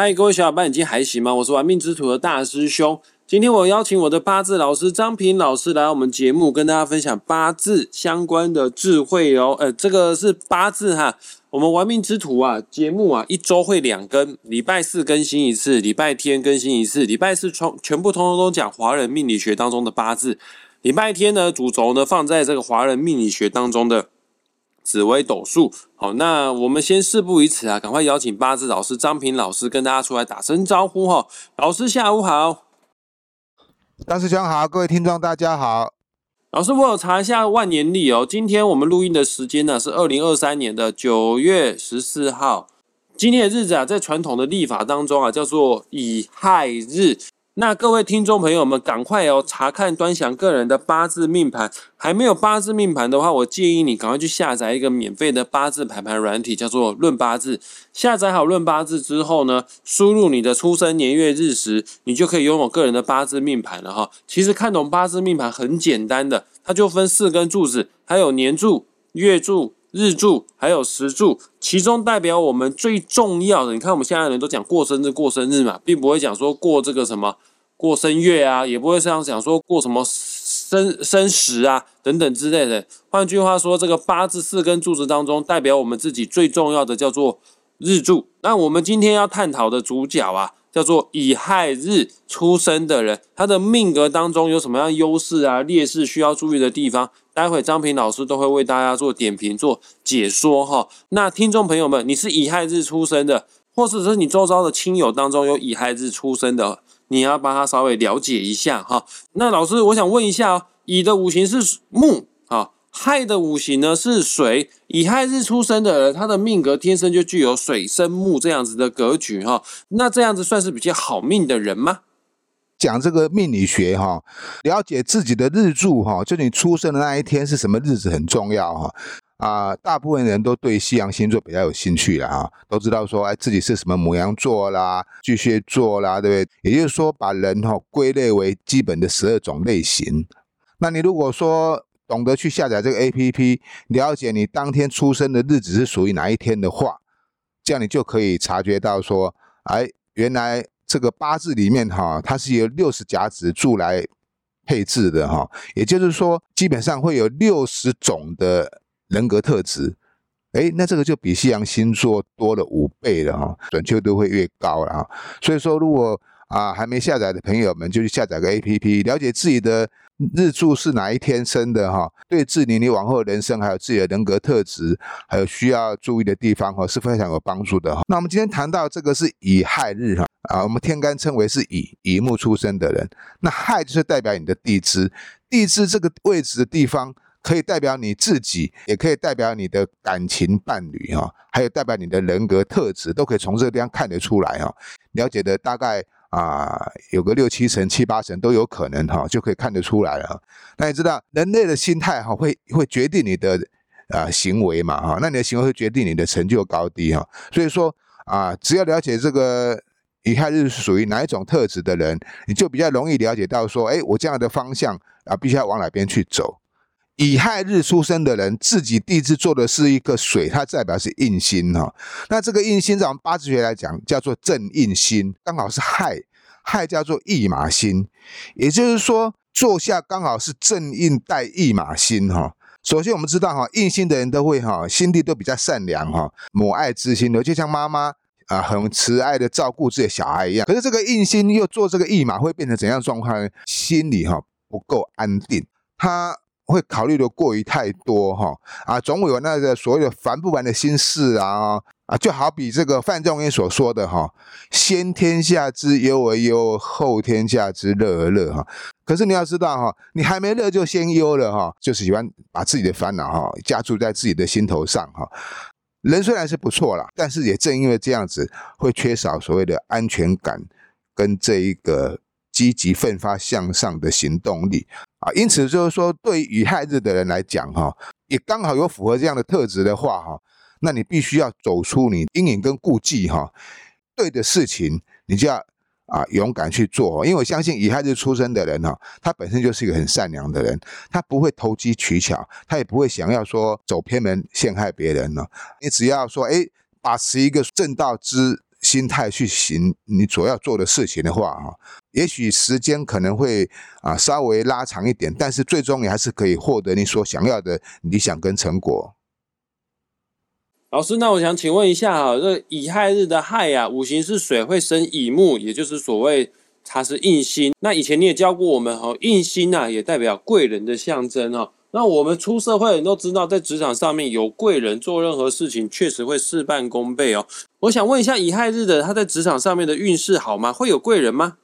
嗨，各位小伙伴，你今天还行吗？我是玩命之徒的大师兄。今天我邀请我的八字老师张平老师来我们节目，跟大家分享八字相关的智慧哦。呃，这个是八字哈。我们玩命之徒啊，节目啊，一周会两更，礼拜四更新一次，礼拜天更新一次。礼拜四全全部通通都讲华人命理学当中的八字，礼拜天呢，主轴呢放在这个华人命理学当中的。紫微斗数，好，那我们先事不宜迟啊，赶快邀请八字老师张平老师跟大家出来打声招呼哈。老师下午好，大师兄好，各位听众大家好。老师，我有查一下万年历哦，今天我们录音的时间呢是二零二三年的九月十四号，今天的日子啊，在传统的历法当中啊，叫做乙亥日。那各位听众朋友们，赶快哦查看端详个人的八字命盘。还没有八字命盘的话，我建议你赶快去下载一个免费的八字排盘软体，叫做论八字。下载好论八字之后呢，输入你的出生年月日时，你就可以拥有个人的八字命盘了哈。其实看懂八字命盘很简单的，它就分四根柱子，还有年柱、月柱。日柱还有时柱，其中代表我们最重要的，你看我们现在人都讲过生日过生日嘛，并不会讲说过这个什么过生月啊，也不会这样讲说过什么生生时啊等等之类的。换句话说，这个八字四根柱子当中，代表我们自己最重要的叫做日柱。那我们今天要探讨的主角啊。叫做乙亥日出生的人，他的命格当中有什么样优势啊、劣势需要注意的地方？待会张平老师都会为大家做点评、做解说哈。那听众朋友们，你是乙亥日出生的，或者是你周遭的亲友当中有乙亥日出生的，你要帮他稍微了解一下哈。那老师，我想问一下，乙的五行是木啊。亥的五行呢是水，乙亥日出生的人，他的命格天生就具有水生木这样子的格局哈。那这样子算是比较好命的人吗？讲这个命理学哈，了解自己的日柱哈，就你出生的那一天是什么日子很重要哈。啊，大部分人都对西洋星座比较有兴趣了哈，都知道说哎自己是什么母羊座啦、巨蟹座啦，对不对？也就是说把人哈归类为基本的十二种类型。那你如果说懂得去下载这个 A P P，了解你当天出生的日子是属于哪一天的话，这样你就可以察觉到说，哎，原来这个八字里面哈，它是由六十甲子柱来配置的哈，也就是说，基本上会有六十种的人格特质，哎，那这个就比西洋星座多了五倍了哈，准确度会越高了哈。所以说，如果啊还没下载的朋友们，就去下载个 A P P，了解自己的。日柱是哪一天生的哈？对治理你往后人生，还有自己的人格特质，还有需要注意的地方哈，是非常有帮助的哈。那我们今天谈到这个是乙亥日哈啊，我们天干称为是乙乙木出生的人，那亥就是代表你的地支，地支这个位置的地方可以代表你自己，也可以代表你的感情伴侣哈，还有代表你的人格特质，都可以从这个地方看得出来哈。了解的大概。啊，有个六七成、七八成都有可能哈，就可以看得出来了。那你知道人类的心态哈，会会决定你的啊行为嘛哈？那你的行为会决定你的成就高低哈。所以说啊，只要了解这个乙亥日是属于哪一种特质的人，你就比较容易了解到说，哎，我这样的方向啊，必须要往哪边去走。乙亥日出生的人，自己地支做的是一个水，它代表是印星哈。那这个印星，在我们八字学来讲，叫做正印星，刚好是亥，亥叫做驿马星，也就是说，坐下刚好是正印带驿马星哈。首先我们知道哈，印星的人都会哈，心地都比较善良哈，母爱之心的，就像妈妈啊，很慈爱的照顾自己的小孩一样。可是这个印星又做这个驿马，会变成怎样状况呢？心里哈不够安定，他。会考虑的过于太多哈啊，总有那个所谓的烦不烦的心事啊啊，就好比这个范仲淹所说的哈，先天下之忧而忧，后天下之乐而乐哈。可是你要知道哈，你还没乐就先忧了哈，就是喜欢把自己的烦恼哈加注在自己的心头上哈。人虽然是不错啦，但是也正因为这样子，会缺少所谓的安全感跟这一个积极奋发向上的行动力。啊，因此就是说，对于亥日的人来讲，哈，也刚好有符合这样的特质的话，哈，那你必须要走出你阴影跟顾忌，哈，对的事情你就要啊勇敢去做，因为我相信乙亥日出生的人，哈，他本身就是一个很善良的人，他不会投机取巧，他也不会想要说走偏门陷害别人呢。你只要说，哎，把持一个正道之心态去行你所要做的事情的话，哈，也许时间可能会啊稍微拉长一点，但是最终你还是可以获得你所想要的理想跟成果。老师，那我想请问一下哈，这乙亥日的亥呀，五行是水，会生乙木，也就是所谓它是印星。那以前你也教过我们哈，印星啊也代表贵人的象征哈。那我们出社会人都知道，在职场上面有贵人，做任何事情确实会事半功倍哦。我想问一下，乙亥日的他在职场上面的运势好吗？会有贵人吗？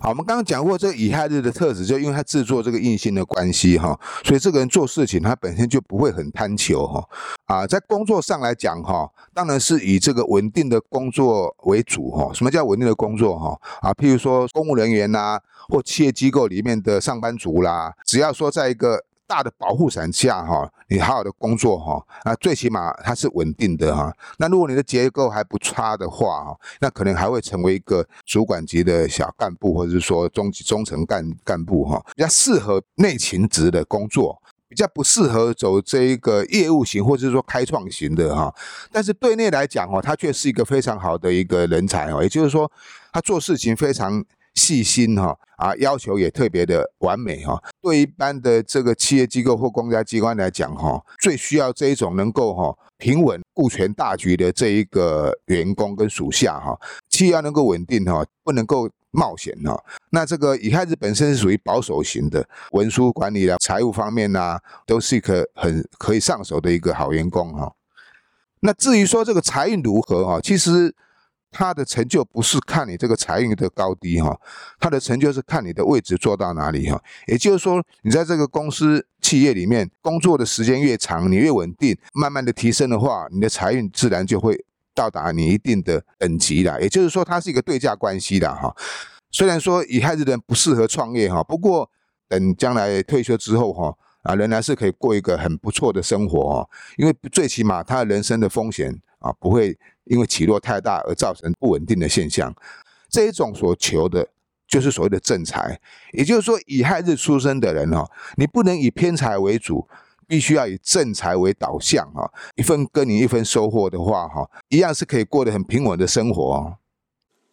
好，我们刚刚讲过这个乙亥日的特质，就因为他制作这个印星的关系哈，所以这个人做事情他本身就不会很贪求哈。啊，在工作上来讲哈，当然是以这个稳定的工作为主哈。什么叫稳定的工作哈？啊，譬如说公务人员呐，或企业机构里面的上班族啦，只要说在一个大的保护伞下哈，你好好的工作哈，啊，最起码它是稳定的哈。那如果你的结构还不差的话哈，那可能还会成为一个主管级的小干部，或者是说中级中层干干部哈，比较适合内勤职的工作，比较不适合走这一个业务型或者是说开创型的哈。但是对内来讲哦，他却是一个非常好的一个人才哦，也就是说他做事情非常。细心哈啊，要求也特别的完美哈。对一般的这个企业机构或公家机关来讲哈，最需要这一种能够哈平稳顾全大局的这一个员工跟属下哈。企业要能够稳定哈，不能够冒险哈。那这个乙亥日本身是属于保守型的，文书管理啊、财务方面呐，都是一个很可以上手的一个好员工哈。那至于说这个财运如何哈，其实。他的成就不是看你这个财运的高低哈，他的成就是看你的位置做到哪里哈。也就是说，你在这个公司企业里面工作的时间越长，你越稳定，慢慢的提升的话，你的财运自然就会到达你一定的等级了。也就是说，它是一个对价关系的哈。虽然说乙亥日的人不适合创业哈，不过等将来退休之后哈，啊，仍然是可以过一个很不错的生活哈。因为最起码他人生的风险啊不会。因为起落太大而造成不稳定的现象，这一种所求的就是所谓的正财，也就是说以亥日出生的人哈，你不能以偏财为主，必须要以正财为导向哈，一分耕耘一分收获的话哈，一样是可以过得很平稳的生活。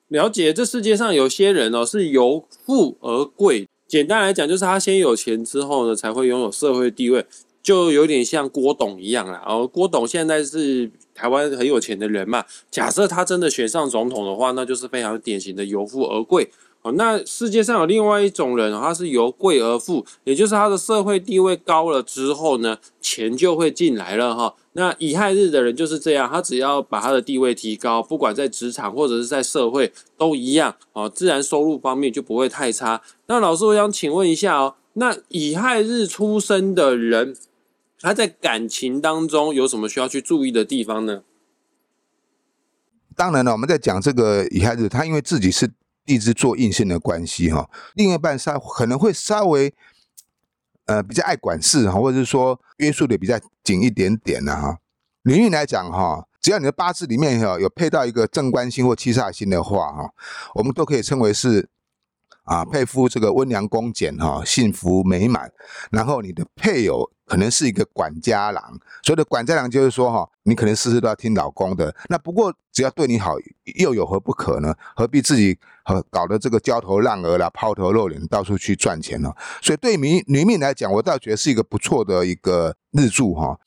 了解，这世界上有些人哦是由富而贵，简单来讲就是他先有钱之后呢，才会拥有社会地位。就有点像郭董一样啦，哦，郭董现在是台湾很有钱的人嘛。假设他真的选上总统的话，那就是非常典型的由富而贵。哦，那世界上有另外一种人，他是由贵而富，也就是他的社会地位高了之后呢，钱就会进来了哈。那乙亥日的人就是这样，他只要把他的地位提高，不管在职场或者是在社会都一样哦，自然收入方面就不会太差。那老师，我想请问一下哦，那乙亥日出生的人。他在感情当中有什么需要去注意的地方呢？当然了，我们在讲这个女孩子，她因为自己是地支做硬性的关系哈，另一半稍可能会稍微呃比较爱管事哈，或者是说约束的比较紧一点点呢哈。女运来讲哈，只要你的八字里面哈有配到一个正官星或七煞星的话哈，我们都可以称为是。啊，配夫这个温良恭俭哈，幸福美满。然后你的配偶可能是一个管家郎，所谓的管家郎就是说哈，你可能事事都要听老公的。那不过只要对你好，又有何不可呢？何必自己和搞得这个焦头烂额啦，抛头露脸，到处去赚钱呢？所以对女女命来讲，我倒觉得是一个不错的一个日柱哈。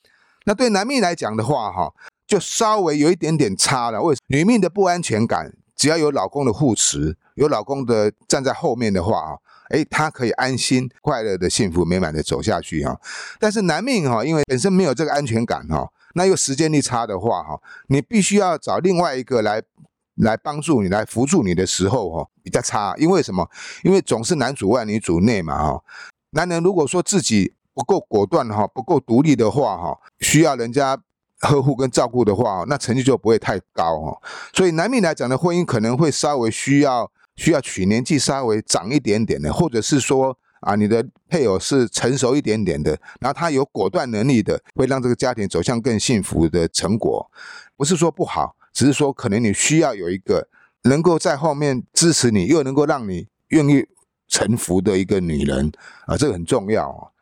那对男命来讲的话哈，就稍微有一点点差了。为女命的不安全感，只要有老公的护持。有老公的站在后面的话啊，诶，他可以安心、快乐的、幸福美满的走下去哈。但是男命哈，因为本身没有这个安全感哈，那又时间力差的话哈，你必须要找另外一个来来帮助你、来扶助你的时候哈，比较差。因为什么？因为总是男主外女主内嘛哈。男人如果说自己不够果断哈，不够独立的话哈，需要人家。呵护跟照顾的话，那成绩就不会太高哈。所以男命来讲的婚姻可能会稍微需要。需要娶年纪稍微长一点点的，或者是说啊，你的配偶是成熟一点点的，然后他有果断能力的，会让这个家庭走向更幸福的成果。不是说不好，只是说可能你需要有一个能够在后面支持你，又能够让你愿意臣服的一个女人啊，这个很重要啊。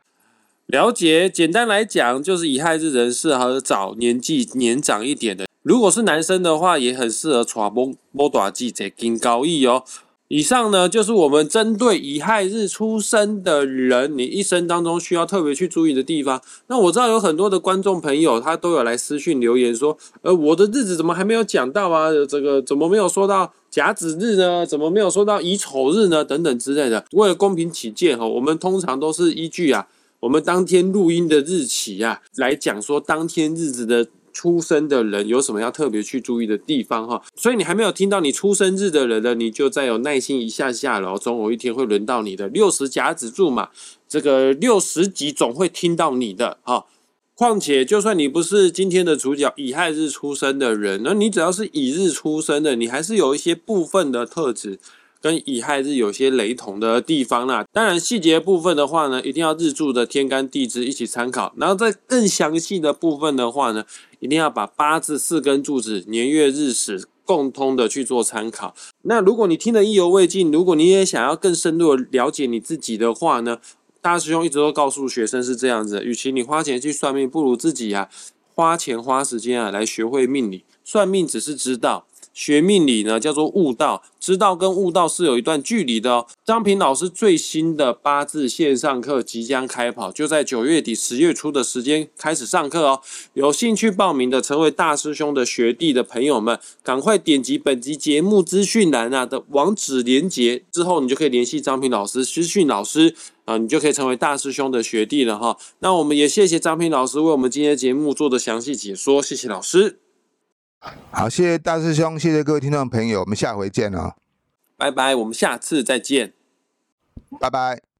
了解，简单来讲，就是乙亥日人适合找年纪年长一点的。如果是男生的话，也很适合传波波短记者金高义哦。以上呢，就是我们针对乙亥日出生的人，你一生当中需要特别去注意的地方。那我知道有很多的观众朋友，他都有来私讯留言说，呃，我的日子怎么还没有讲到啊？这个怎么没有说到甲子日呢？怎么没有说到乙丑日呢？等等之类的。为了公平起见哈，我们通常都是依据啊，我们当天录音的日期啊，来讲说当天日子的。出生的人有什么要特别去注意的地方哈？所以你还没有听到你出生日的人呢，你就再有耐心一下下了，总有一天会轮到你的六十甲子柱嘛，这个六十集总会听到你的哈。况且，就算你不是今天的主角乙亥日出生的人，那你只要是乙日出生的，你还是有一些部分的特质。跟乙亥日有些雷同的地方啦，当然细节部分的话呢，一定要日柱的天干地支一起参考。然后在更详细的部分的话呢，一定要把八字四根柱子年月日时共通的去做参考。那如果你听得意犹未尽，如果你也想要更深入的了解你自己的话呢，大师兄一直都告诉学生是这样子：，与其你花钱去算命，不如自己啊花钱花时间啊来学会命理。算命只是知道。学命理呢，叫做悟道，知道跟悟道是有一段距离的哦。张平老师最新的八字线上课即将开跑，就在九月底十月初的时间开始上课哦。有兴趣报名的，成为大师兄的学弟的朋友们，赶快点击本集节目资讯栏啊的网址连接，之后你就可以联系张平老师私讯老师啊，你就可以成为大师兄的学弟了哈。那我们也谢谢张平老师为我们今天节目做的详细解说，谢谢老师。好，谢谢大师兄，谢谢各位听众朋友，我们下回见哦，拜拜，我们下次再见，拜拜。